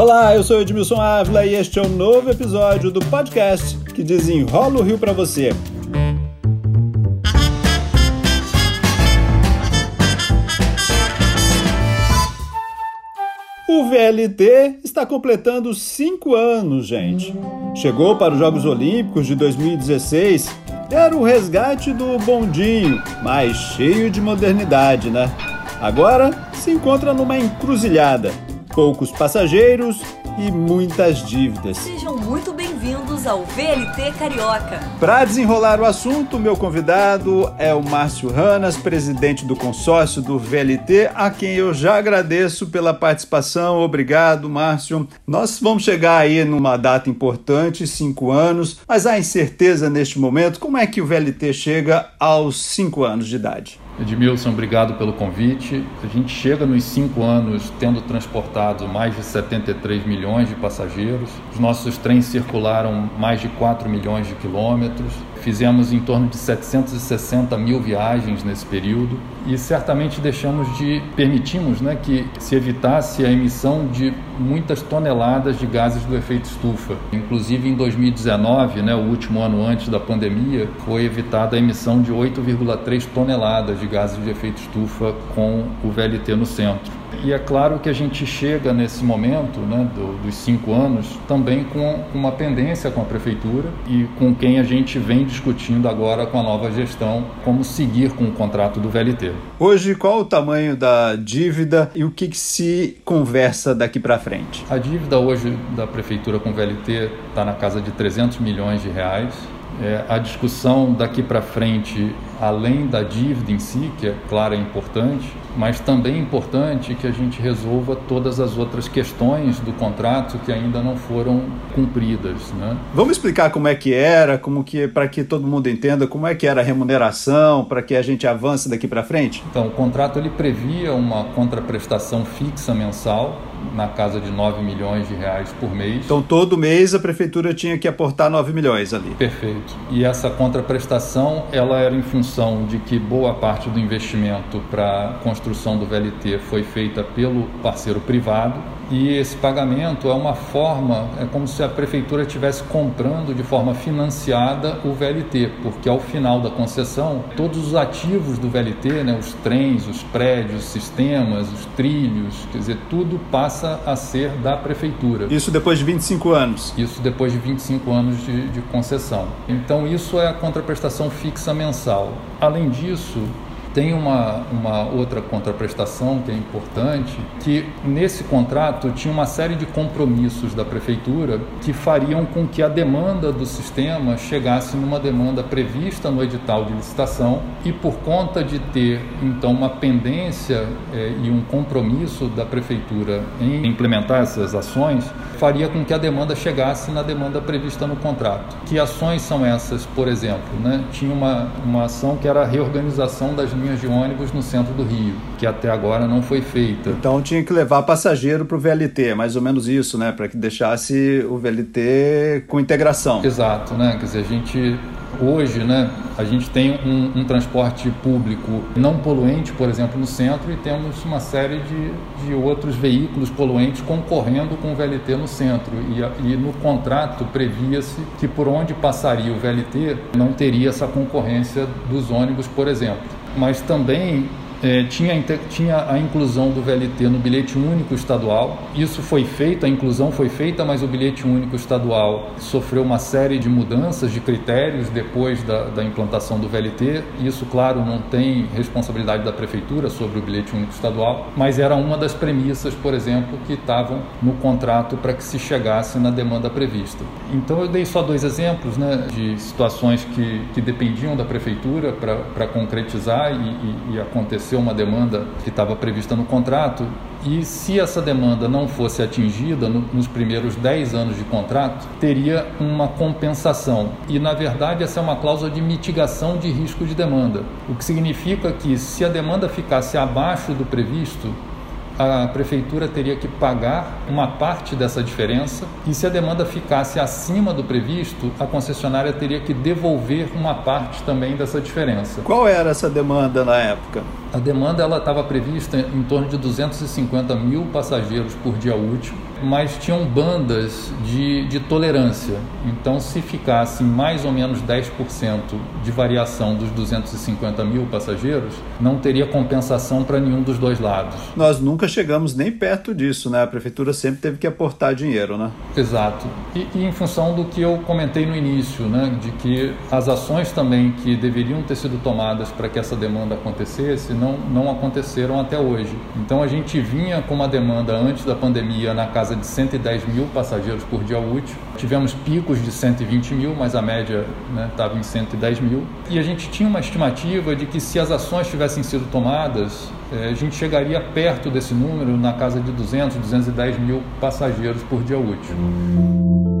Olá, eu sou Edmilson Ávila e este é um novo episódio do podcast que desenrola o Rio para você. O VLT está completando cinco anos, gente. Chegou para os Jogos Olímpicos de 2016. Era o resgate do bondinho, mas cheio de modernidade, né? Agora se encontra numa encruzilhada. Poucos passageiros e muitas dívidas. Sejam muito bem-vindos ao VLT Carioca. Para desenrolar o assunto, meu convidado é o Márcio Ranas, presidente do consórcio do VLT, a quem eu já agradeço pela participação. Obrigado, Márcio. Nós vamos chegar aí numa data importante, cinco anos, mas há incerteza neste momento. Como é que o VLT chega aos cinco anos de idade? Edmilson, obrigado pelo convite. A gente chega nos cinco anos tendo transportado mais de 73 milhões de passageiros. Os nossos trens circularam mais de 4 milhões de quilômetros. Fizemos em torno de 760 mil viagens nesse período e certamente deixamos de permitimos, né, que se evitasse a emissão de muitas toneladas de gases do efeito estufa. Inclusive em 2019, né, o último ano antes da pandemia, foi evitada a emissão de 8,3 toneladas de gases de efeito estufa com o VLT no centro. E é claro que a gente chega nesse momento, né, do, dos cinco anos, também com uma pendência com a prefeitura e com quem a gente vem discutindo agora com a nova gestão como seguir com o contrato do VLT. Hoje, qual o tamanho da dívida e o que, que se conversa daqui para frente? A dívida hoje da prefeitura com o VLT está na casa de 300 milhões de reais. É, a discussão daqui para frente, além da dívida em si, que é claro é importante, mas também é importante que a gente resolva todas as outras questões do contrato que ainda não foram cumpridas. Né? Vamos explicar como é que era, como que para que todo mundo entenda como é que era a remuneração, para que a gente avance daqui para frente. Então, o contrato ele previa uma contraprestação fixa mensal na casa de 9 milhões de reais por mês. Então, todo mês a prefeitura tinha que aportar 9 milhões ali. Perfeito. E essa contraprestação, ela era em função de que boa parte do investimento para a construção do VLT foi feita pelo parceiro privado e esse pagamento é uma forma, é como se a prefeitura estivesse comprando de forma financiada o VLT, porque ao final da concessão, todos os ativos do VLT, né, os trens, os prédios, os sistemas, os trilhos, quer dizer, tudo passa a ser da prefeitura. Isso depois de 25 anos? Isso depois de 25 anos de, de concessão. Então, isso é a contraprestação fixa mensal. Além disso, tem uma, uma outra contraprestação que é importante, que nesse contrato tinha uma série de compromissos da prefeitura que fariam com que a demanda do sistema chegasse numa demanda prevista no edital de licitação e por conta de ter então uma pendência eh, e um compromisso da prefeitura em implementar essas ações, faria com que a demanda chegasse na demanda prevista no contrato. Que ações são essas, por exemplo? Né? Tinha uma, uma ação que era a reorganização das linhas de ônibus no centro do Rio, que até agora não foi feita. Então tinha que levar passageiro para o VLT, mais ou menos isso, né? Para que deixasse o VLT com integração. Exato, né? Quer dizer, a gente hoje, né, a gente tem um, um, transporte público não poluente, por exemplo, no centro, e temos uma série de, de outros veículos poluentes concorrendo com o VLT no centro. E, e no contrato previa-se que por onde passaria o VLT não teria essa concorrência dos ônibus, por exemplo mas também é, tinha, tinha a inclusão do VLT no bilhete único estadual. Isso foi feito, a inclusão foi feita, mas o bilhete único estadual sofreu uma série de mudanças de critérios depois da, da implantação do VLT. Isso, claro, não tem responsabilidade da prefeitura sobre o bilhete único estadual, mas era uma das premissas, por exemplo, que estavam no contrato para que se chegasse na demanda prevista. Então, eu dei só dois exemplos né, de situações que, que dependiam da prefeitura para concretizar e, e, e acontecer acontecer uma demanda que estava prevista no contrato e se essa demanda não fosse atingida no, nos primeiros 10 anos de contrato, teria uma compensação. E, na verdade, essa é uma cláusula de mitigação de risco de demanda, o que significa que, se a demanda ficasse abaixo do previsto, a prefeitura teria que pagar uma parte dessa diferença e se a demanda ficasse acima do previsto, a concessionária teria que devolver uma parte também dessa diferença. Qual era essa demanda na época? A demanda ela estava prevista em torno de 250 mil passageiros por dia útil mas tinham bandas de, de tolerância. Então, se ficasse mais ou menos 10% de variação dos 250 mil passageiros, não teria compensação para nenhum dos dois lados. Nós nunca chegamos nem perto disso, né? A prefeitura sempre teve que aportar dinheiro, né? Exato. E, e em função do que eu comentei no início, né, de que as ações também que deveriam ter sido tomadas para que essa demanda acontecesse não, não aconteceram até hoje. Então a gente vinha com uma demanda antes da pandemia na casa de 110 mil passageiros por dia útil. Tivemos picos de 120 mil, mas a média estava né, em 110 mil. E a gente tinha uma estimativa de que se as ações tivessem sido tomadas, eh, a gente chegaria perto desse número, na casa de 200, 210 mil passageiros por dia útil.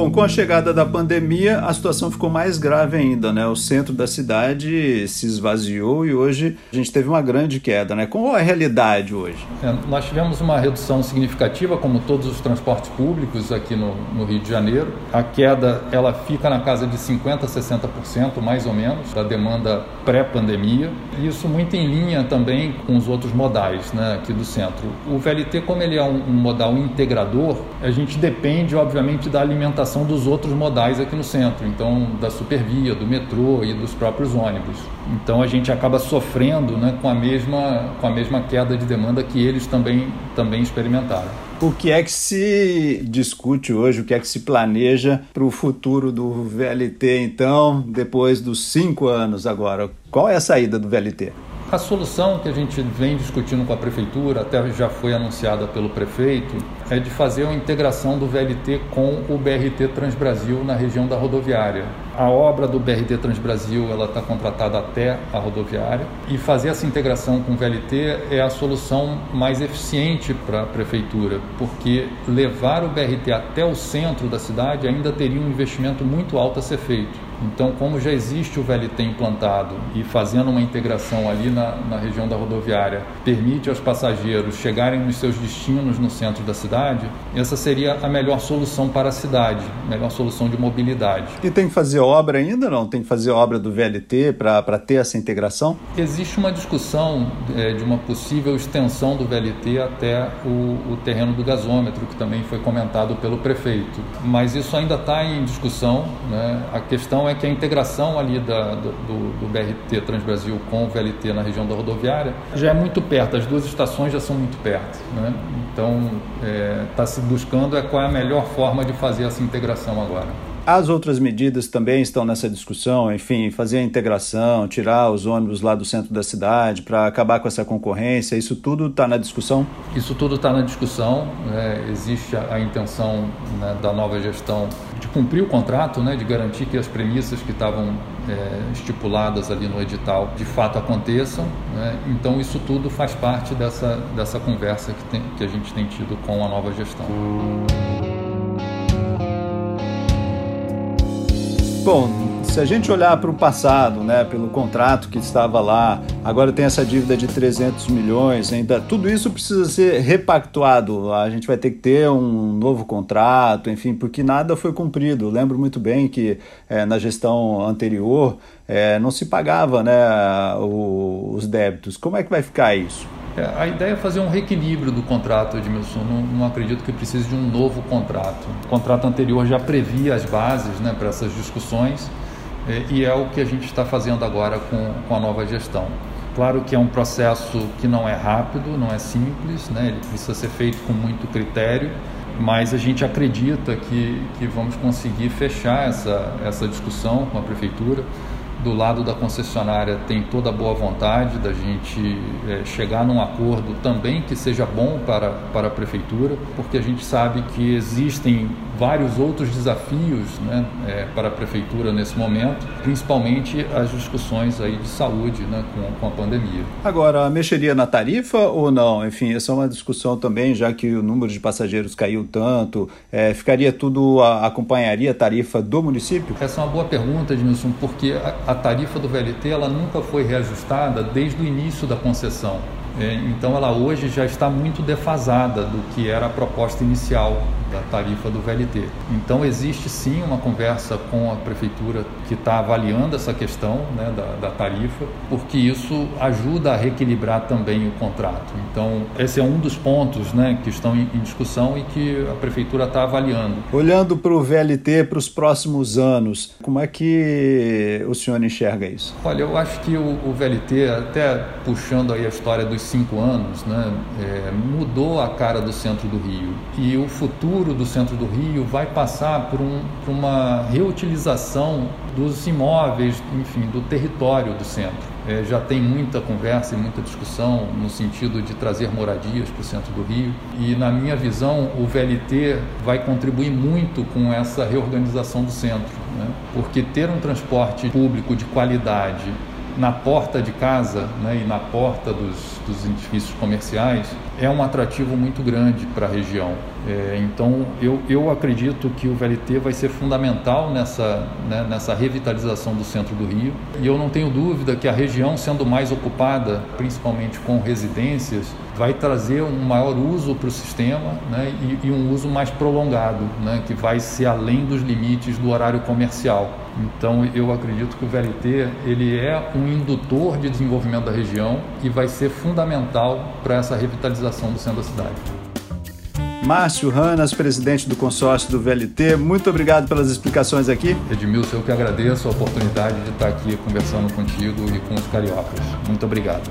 Bom, com a chegada da pandemia, a situação ficou mais grave ainda, né? O centro da cidade se esvaziou e hoje a gente teve uma grande queda, né? Qual é a realidade hoje? É, nós tivemos uma redução significativa, como todos os transportes públicos aqui no, no Rio de Janeiro. A queda, ela fica na casa de 50% a 60%, mais ou menos, da demanda pré-pandemia. Isso muito em linha também com os outros modais, né? Aqui do centro. O VLT, como ele é um, um modal integrador, a gente depende, obviamente, da alimentação dos outros modais aqui no centro, então da supervia, do metrô e dos próprios ônibus. Então a gente acaba sofrendo né, com, a mesma, com a mesma queda de demanda que eles também, também experimentaram. O que é que se discute hoje, o que é que se planeja para o futuro do VLT, então, depois dos cinco anos agora? Qual é a saída do VLT? A solução que a gente vem discutindo com a prefeitura, até já foi anunciada pelo prefeito, é de fazer uma integração do VLT com o BRT Transbrasil na região da rodoviária. A obra do BRT Transbrasil está contratada até a rodoviária e fazer essa integração com o VLT é a solução mais eficiente para a prefeitura, porque levar o BRT até o centro da cidade ainda teria um investimento muito alto a ser feito. Então, como já existe o VLT implantado e fazendo uma integração ali na, na região da rodoviária, permite aos passageiros chegarem nos seus destinos no centro da cidade, essa seria a melhor solução para a cidade, melhor solução de mobilidade. E tem que fazer obra ainda não? Tem que fazer obra do VLT para ter essa integração? Existe uma discussão é, de uma possível extensão do VLT até o, o terreno do gasômetro, que também foi comentado pelo prefeito. Mas isso ainda está em discussão. Né? A questão é é que a integração ali da, do, do, BRT Transbrasil com o VLT na região da rodoviária já é muito perto, as duas estações já são muito perto. Né? Então, está é, tá se buscando é qual é a melhor forma de fazer essa integração agora. As outras medidas também estão nessa discussão, enfim, fazer a integração, tirar os ônibus lá do centro da cidade para acabar com essa concorrência, isso tudo está na discussão? Isso tudo está na discussão, né? existe a, a intenção né, da nova gestão de cumprir o contrato, né, de garantir que as premissas que estavam é, estipuladas ali no edital de fato aconteçam. Né? Então, isso tudo faz parte dessa, dessa conversa que, tem, que a gente tem tido com a nova gestão. Bom, se a gente olhar para o passado, né, pelo contrato que estava lá, agora tem essa dívida de 300 milhões, ainda tudo isso precisa ser repactuado. A gente vai ter que ter um novo contrato, enfim, porque nada foi cumprido. Eu lembro muito bem que é, na gestão anterior é, não se pagava, né, o, os débitos. Como é que vai ficar isso? É, a ideia é fazer um reequilíbrio do contrato, Edmilson. Não, não acredito que precise de um novo contrato. O contrato anterior já previa as bases né, para essas discussões é, e é o que a gente está fazendo agora com, com a nova gestão. Claro que é um processo que não é rápido, não é simples, né? ele precisa ser feito com muito critério, mas a gente acredita que, que vamos conseguir fechar essa, essa discussão com a Prefeitura do lado da concessionária tem toda a boa vontade da gente é, chegar num acordo também que seja bom para, para a prefeitura, porque a gente sabe que existem vários outros desafios né, é, para a prefeitura nesse momento, principalmente as discussões aí de saúde né, com, com a pandemia. Agora, mexeria na tarifa ou não? Enfim, essa é uma discussão também, já que o número de passageiros caiu tanto, é, ficaria tudo, a, acompanharia a tarifa do município? Essa é uma boa pergunta, Edmilson, porque a, a tarifa do VLT ela nunca foi reajustada desde o início da concessão. É, então ela hoje já está muito defasada do que era a proposta inicial da tarifa do VLT. Então existe sim uma conversa com a prefeitura que está avaliando essa questão né, da, da, tarifa, porque isso ajuda a reequilibrar também o contrato. Então esse é um dos pontos né, que estão em, em discussão e que a prefeitura está avaliando. Olhando para o VLT para os próximos anos, como é que o senhor enxerga isso? Olha, eu acho que o, o VLT, até puxando aí a história dos cinco anos, né, é, mudou a cara do centro do Rio. E o futuro do centro do Rio vai passar por, um, por uma reutilização dos imóveis, enfim, do território do centro. É, já tem muita conversa e muita discussão no sentido de trazer moradias para o centro do Rio. E, na minha visão, o VLT vai contribuir muito com essa reorganização do centro, né? porque ter um transporte público de qualidade na porta de casa né, e na porta dos, dos edifícios comerciais é um atrativo muito grande para a região. É, então, eu, eu acredito que o VLT vai ser fundamental nessa, né, nessa revitalização do centro do Rio. E eu não tenho dúvida que a região, sendo mais ocupada, principalmente com residências, vai trazer um maior uso para o sistema né, e, e, um uso mais prolongado, né, que vai ser além dos limites do horário comercial. Então, eu acredito que o VLT ele é um indutor de desenvolvimento da região e vai ser fundamental para essa revitalização do centro da cidade. Márcio Ranas, presidente do consórcio do VLT, muito obrigado pelas explicações aqui. Edmilson, eu que agradeço a oportunidade de estar aqui conversando contigo e com os cariocas. Muito obrigado.